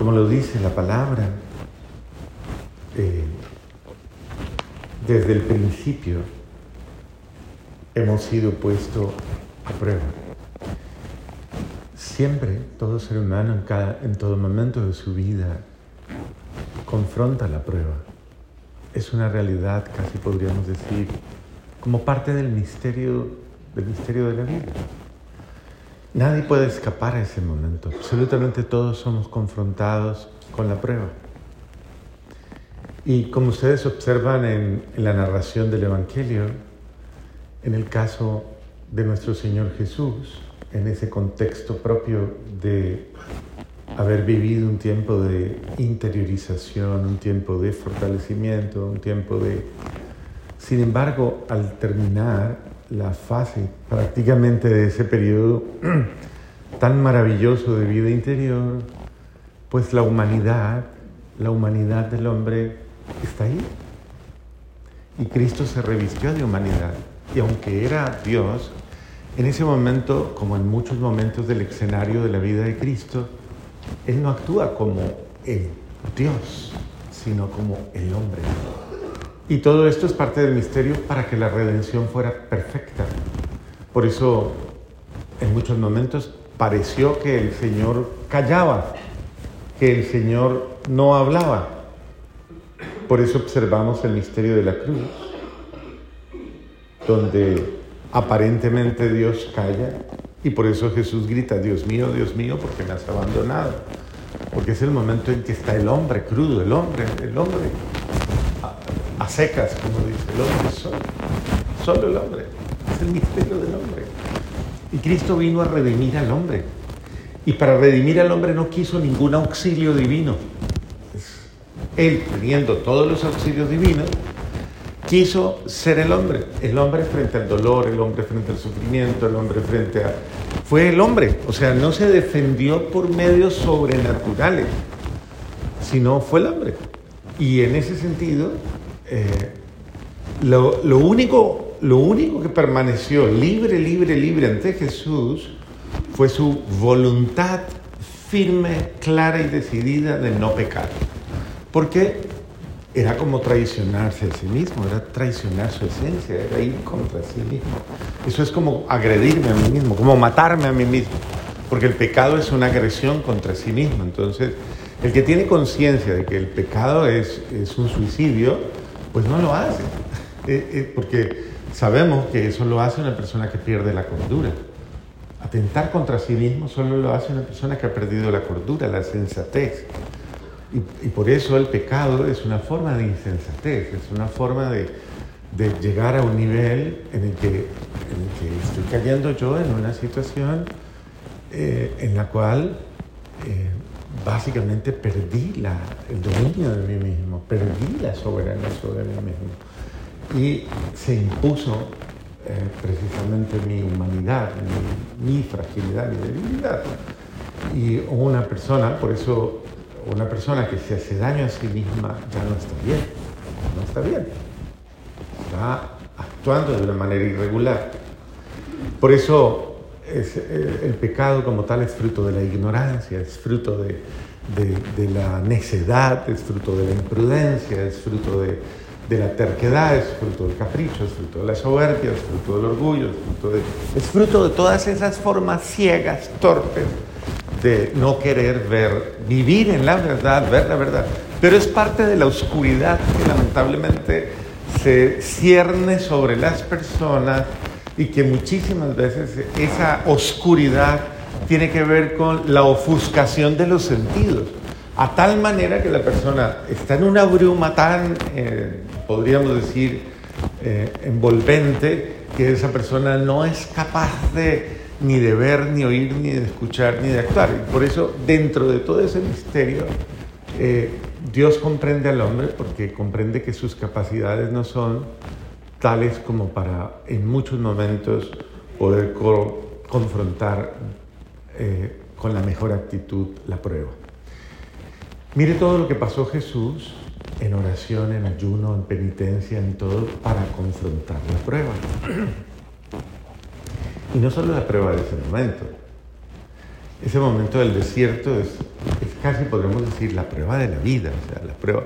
como lo dice la palabra, eh, desde el principio hemos sido puestos a prueba. Siempre todo ser humano en, en todo momento de su vida confronta la prueba. Es una realidad, casi podríamos decir, como parte del misterio, del misterio de la vida. Nadie puede escapar a ese momento. Absolutamente todos somos confrontados con la prueba. Y como ustedes observan en, en, la narración del Evangelio, en el caso de nuestro Señor Jesús, en ese contexto propio de haber vivido un tiempo de interiorización, un tiempo de fortalecimiento, un tiempo de... Sin embargo, al terminar la fase prácticamente de ese periodo tan maravilloso de vida interior, pues la humanidad, la humanidad del hombre está ahí. Y Cristo se revistió de humanidad. Y aunque era Dios, en ese momento, como en muchos momentos del escenario de la vida de Cristo, Él no actúa como el Dios, sino como el hombre. Y todo esto es parte del misterio para que la redención fuera perfecta. Por eso, en muchos momentos pareció que el Señor callaba, que el Señor no hablaba. Por eso observamos el misterio de la cruz, donde aparentemente Dios calla y por eso Jesús grita, Dios mío, Dios mío, porque me has abandonado. Porque es el momento en que está el hombre crudo, el hombre, el hombre a, secas, como dice, el hombre solo, solo el hombre, es el misterio del hombre. Y Cristo vino a redimir al hombre. Y para redimir al hombre no quiso ningún auxilio divino. Él, teniendo todos los auxilios divinos, quiso ser el hombre, el hombre frente al dolor, el hombre frente al sufrimiento, el hombre frente a... Fue el hombre, o sea, no se defendió por medios sobrenaturales, sino fue el hombre. Y en ese sentido, eh, lo, lo, único, lo único que permaneció libre, libre, libre ante Jesús fue su voluntad firme, clara y decidida de no pecar. Porque era como traicionarse a sí mismo, era traicionar su esencia, era ir contra sí mismo. Eso es como agredirme a mí mismo, como matarme a mí mismo, porque el pecado es una agresión contra sí mismo. Entonces, el que tiene conciencia de que el pecado es, es, un suicidio, pues no lo hace, eh, eh, porque sabemos que eso lo hace una persona que pierde la cordura. Atentar contra sí mismo solo lo hace una persona que ha perdido la cordura, la sensatez. Y, por eso el pecado es una forma de insensatez, es una forma de, llegar a un nivel en el, que, estoy cayendo yo en una situación eh, en la cual básicamente perdí el dominio de mí mismo, perdí la soberanía sobre mí mismo. Y se impuso eh, precisamente mi humanidad, mi, mi fragilidad, mi debilidad. Y una persona, por eso una persona que se hace daño a sí misma ya no está bien, no está bien. Está actuando de una manera irregular. Por eso es, el pecado como tal es fruto de la ignorancia, es fruto de, la necedad, es fruto de la imprudencia, es fruto de, de, la terquedad, es fruto del capricho, es fruto de la soberbia, es fruto del orgullo, es fruto de, es fruto de todas esas formas ciegas, torpes, de no querer ver, vivir en la verdad, ver la verdad. Pero es parte de la oscuridad que lamentablemente se cierne sobre las personas y que muchísimas veces esa oscuridad tiene que ver con la ofuscación de los sentidos, a tal manera que la persona está en una bruma tan, eh, podríamos decir, eh, envolvente, que esa persona no es capaz de ni de ver, ni oír, ni de escuchar, ni de actuar. Y por eso, dentro de todo ese misterio, eh, Dios comprende al hombre porque comprende que sus capacidades no son tales como para en muchos momentos poder co confrontar eh, con la mejor actitud la prueba. Mire todo lo que pasó Jesús en oración, en ayuno, en penitencia, en todo, para confrontar la prueba. Y no solo la prueba de ese momento. Ese momento del desierto es, casi podríamos decir la prueba de la vida. O sea, la prueba.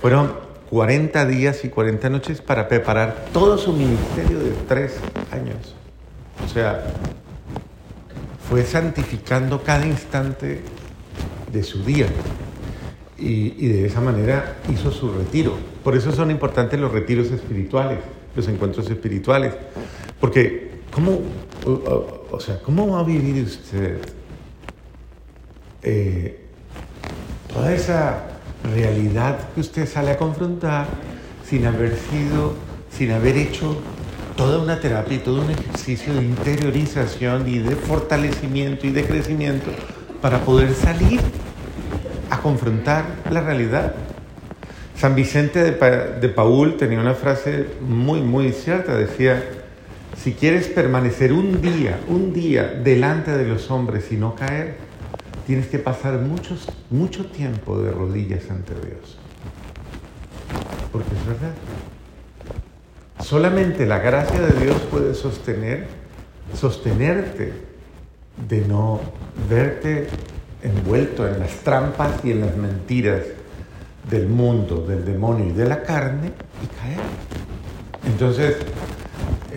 Fueron 40 días y 40 noches para preparar todo su ministerio de tres años. O sea, fue santificando cada instante de su día. Y, de esa manera hizo su retiro. Por eso son importantes los retiros espirituales, los encuentros espirituales. Porque, ¿cómo, o, sea, ¿cómo va a vivir usted eh, toda esa realidad que usted sale a confrontar sin haber sido, sin haber hecho toda una terapia y todo un ejercicio de interiorización y de fortalecimiento y de crecimiento para poder salir a confrontar la realidad. San Vicente de, de Paul tenía una frase muy, muy cierta, decía, si quieres permanecer un día, un día delante de los hombres y no caer, tienes que pasar muchos, mucho tiempo de rodillas ante Dios. Porque es verdad. Solamente la gracia de Dios puede sostener, sostenerte de no verte envuelto en las trampas y en las mentiras del mundo, del demonio y de la carne y caer. Entonces,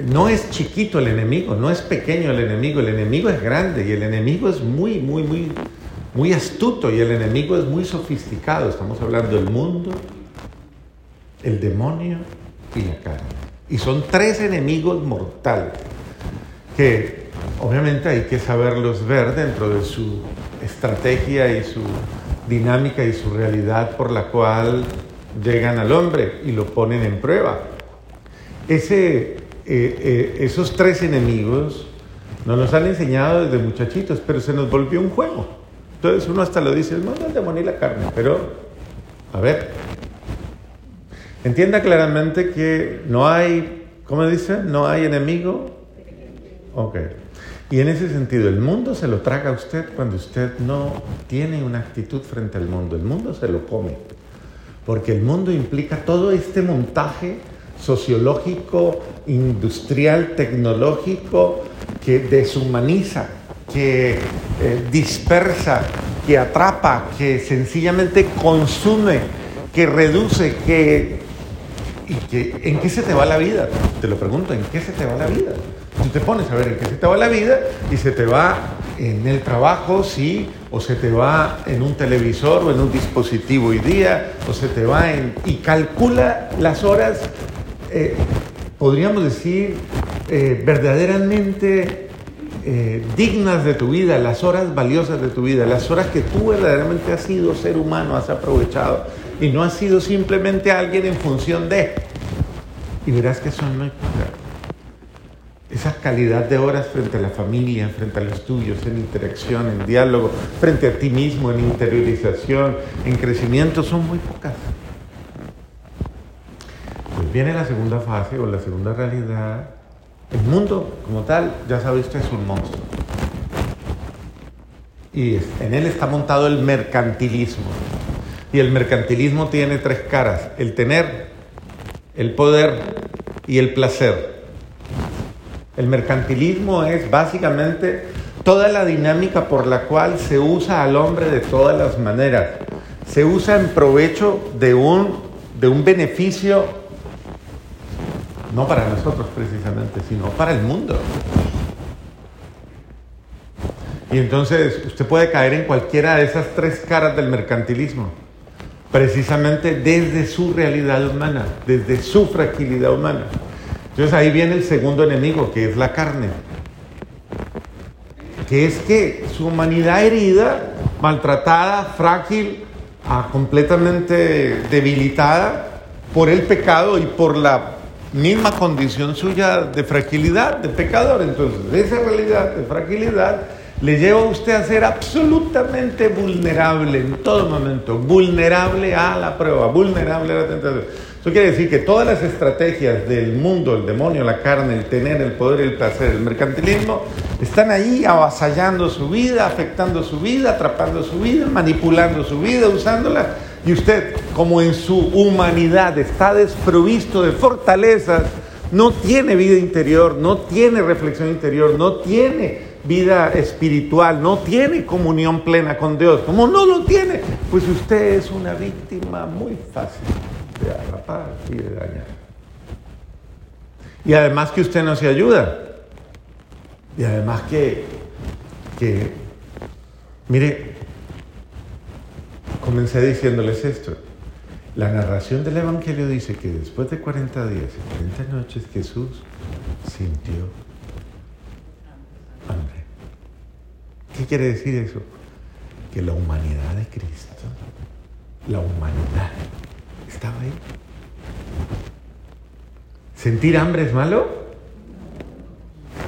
no es chiquito el enemigo, no es pequeño el enemigo, el enemigo es grande y el enemigo es muy, muy, muy, muy astuto y el enemigo es muy sofisticado. Estamos hablando del mundo, el demonio y la carne. Y son tres enemigos mortales que obviamente hay que saberlos ver dentro de su estrategia y su dinámica y su realidad por la cual llegan al hombre y lo ponen en prueba. Ese, eh, eh, esos tres enemigos nos los han enseñado desde muchachitos, pero se nos volvió un juego. Entonces uno hasta lo dice, el demonio y la carne, pero a ver, Entienda claramente que no hay, ¿cómo dice? No hay enemigo. Ok. Y en ese sentido, el mundo se lo traga a usted cuando usted no tiene una actitud frente al mundo. El mundo se lo come. Porque el mundo implica todo este montaje sociológico, industrial, tecnológico, que deshumaniza, que eh, dispersa, que atrapa, que sencillamente consume, que reduce, que ¿Y que, en qué se te va la vida? Te lo pregunto, ¿en qué se te va la vida? Tú te pones a ver en qué se te va la vida y se te va en el trabajo, sí, o se te va en un televisor o en un dispositivo hoy día, o se te va en... y calcula las horas, eh, podríamos decir, eh, verdaderamente eh, dignas de tu vida, las horas valiosas de tu vida, las horas que tú verdaderamente has sido ser humano, has aprovechado y no has sido simplemente alguien en función de. Y verás que son pocas. Esa calidad de horas frente a la familia, frente a los tuyos, en interacción, en diálogo, frente a ti mismo, en interiorización, en crecimiento, son muy pocas. Pues viene la segunda fase o la segunda realidad. El mundo como tal, ya sabéis que es un monstruo. Y en él está montado el mercantilismo. Y el mercantilismo tiene tres caras, el tener, el poder y el placer. El mercantilismo es básicamente toda la dinámica por la cual se usa al hombre de todas las maneras. Se usa en provecho de un, de un beneficio, no para nosotros precisamente, sino para el mundo. Y entonces usted puede caer en cualquiera de esas tres caras del mercantilismo precisamente desde su realidad humana, desde su fragilidad humana. Entonces ahí viene el segundo enemigo, que es la carne, que es que su humanidad herida, maltratada, frágil, ah, completamente debilitada por el pecado y por la misma condición suya de fragilidad, de pecador. Entonces, esa realidad de fragilidad le lleva a usted a ser absolutamente vulnerable en todo momento, vulnerable a la prueba, vulnerable a la tentación. Eso quiere decir que todas las estrategias del mundo, el demonio, la carne, el tener, el poder, el placer, el mercantilismo, están ahí avasallando su vida, afectando su vida, atrapando su vida, manipulando su vida, usándola. Y usted, como en su humanidad está desprovisto de fortalezas, no tiene vida interior, no tiene reflexión interior, no tiene vida espiritual, no tiene comunión plena con Dios, como no lo tiene, pues usted es una víctima muy fácil de atrapar y de dañar. Y además que usted no se ayuda. Y además que, que mire, comencé diciéndoles esto. La narración del Evangelio dice que después de 40 días y 40 noches Jesús sintió hambre. ¿Qué quiere decir eso? Que la humanidad de Cristo, la humanidad, estaba ahí. ¿Sentir hambre es malo?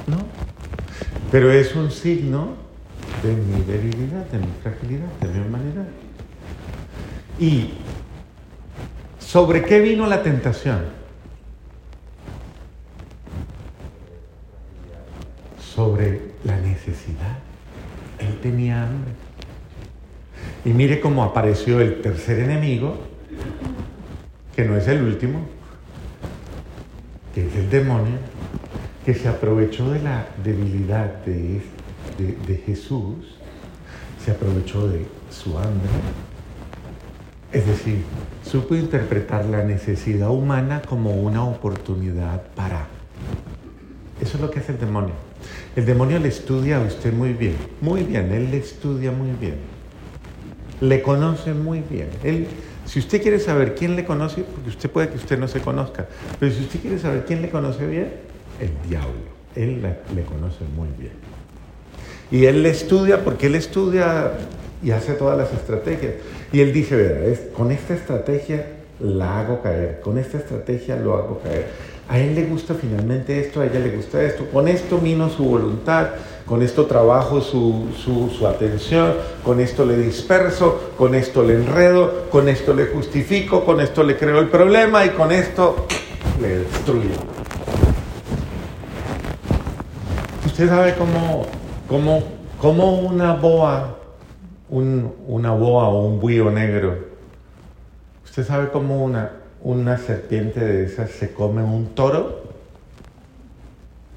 No. Pero es un signo de mi debilidad, de mi fragilidad, de mi humanidad. ¿Y sobre qué vino la tentación? Sobre la necesidad. Él tenía hambre. Y mire cómo apareció el tercer enemigo, que no es el último, que es el demonio, que se aprovechó de la debilidad de, de, Jesús, se aprovechó de su hambre, es decir, supo interpretar la necesidad humana como una oportunidad para. Eso es lo que hace el demonio. El demonio le estudia a usted muy bien, muy bien, él le estudia muy bien. Le conoce muy bien. Él si usted quiere saber quién le conoce, porque usted puede que usted no se conozca, pero si usted quiere saber quién le conoce bien, el diablo. Él le conoce muy bien. Y él le estudia porque él estudia y hace todas las estrategias. Y él dice, con esta estrategia la hago caer, con esta estrategia lo hago caer. A él le gusta finalmente esto, a ella le gusta esto, con esto mino su voluntad, con esto trabajo su, su, atención, con esto le disperso, con esto le enredo, con esto le justifico, con esto le creo el problema y con esto le destruyo. Usted sabe cómo, cómo, cómo una boa, un, una boa o un buío negro, usted sabe cómo una, una serpiente de esas se come un toro.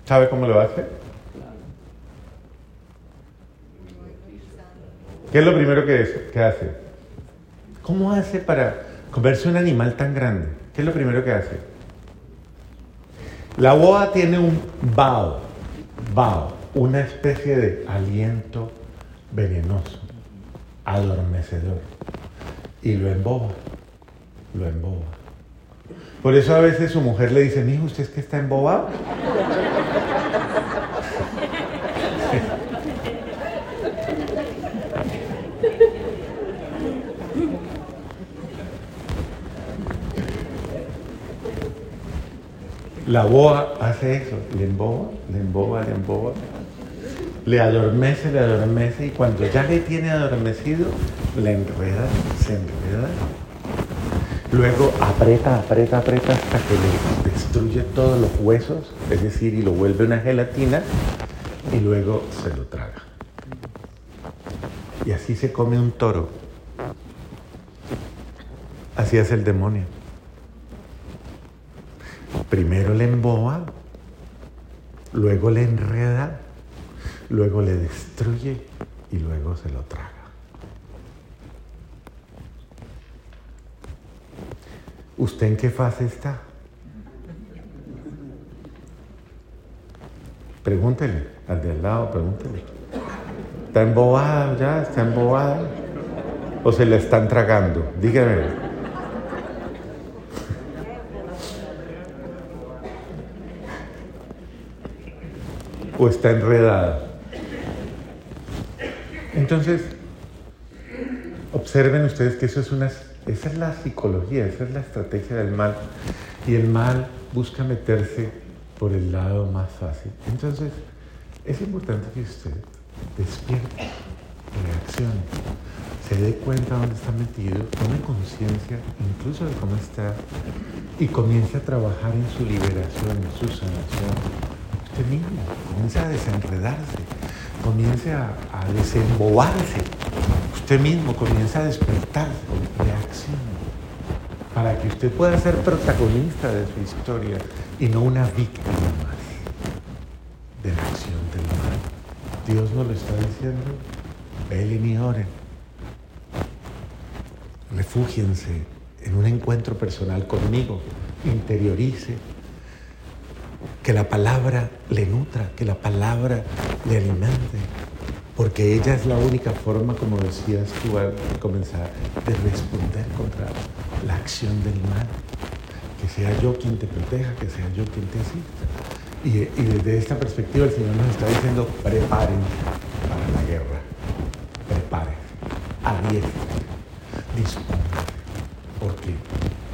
¿Sabe cómo lo hace? ¿Qué es lo primero que, hace? ¿Cómo hace para comerse un animal tan grande? ¿Qué es lo primero que hace? La boa tiene un bao, bao, una especie de aliento venenoso, adormecedor, y lo emboba, lo emboba. Por eso a veces su mujer le dice, hijo, ¿usted es que está embobado? La boa hace eso, le emboba, le emboba, le emboba, le adormece, le adormece y cuando ya le tiene adormecido, le enreda, se enreda. Luego aprieta, aprieta, aprieta hasta que le destruye todos los huesos, es decir, y lo vuelve una gelatina y luego se lo traga. Y así se come un toro. Así es el demonio. Primero le emboba, luego le enreda, luego le destruye y luego se lo traga. ¿Usted en qué fase está? Pregúntele al de al lado, pregúntele. ¿Está embobada ya? ¿Está embobada? ¿O se la están tragando? Dígame. o está enredada. Entonces, observen ustedes que eso es una, esa es la psicología, esa es la estrategia del mal. Y el mal busca meterse por el lado más fácil. Entonces, es importante que usted despierte, reaccione, se dé cuenta dónde está metido, tome conciencia incluso de cómo está y comience a trabajar en su liberación, en su sanación, usted mismo, comience a desenredarse, comience a, desembobarse, usted mismo comience a despertar, reaccione, para que usted pueda ser protagonista de su historia y no una víctima más de la acción del mal. Dios nos lo está diciendo. Velen y oren. Refúgiense en un encuentro personal conmigo. Interiorice. Que la palabra le nutra, que la palabra le alimente. Porque ella es la única forma, como decías tú al comenzar, de responder contra la acción del mal. Que sea yo quien te proteja, que sea yo quien te asista. Y, desde esta perspectiva el Señor nos está diciendo, preparen para la guerra, preparen, adiestren, dispongan, porque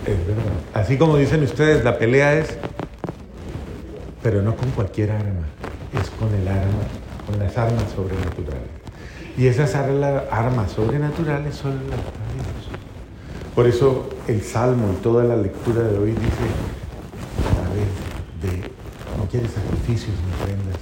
es verdad. Así como dicen ustedes, la pelea es, pero no con cualquier arma, es con el arma, con las armas sobrenaturales. Y esas armas sobrenaturales son las de Dios. Por eso el Salmo y toda la lectura de hoy dice, a través de no quiere sacrificios ni ofrendas,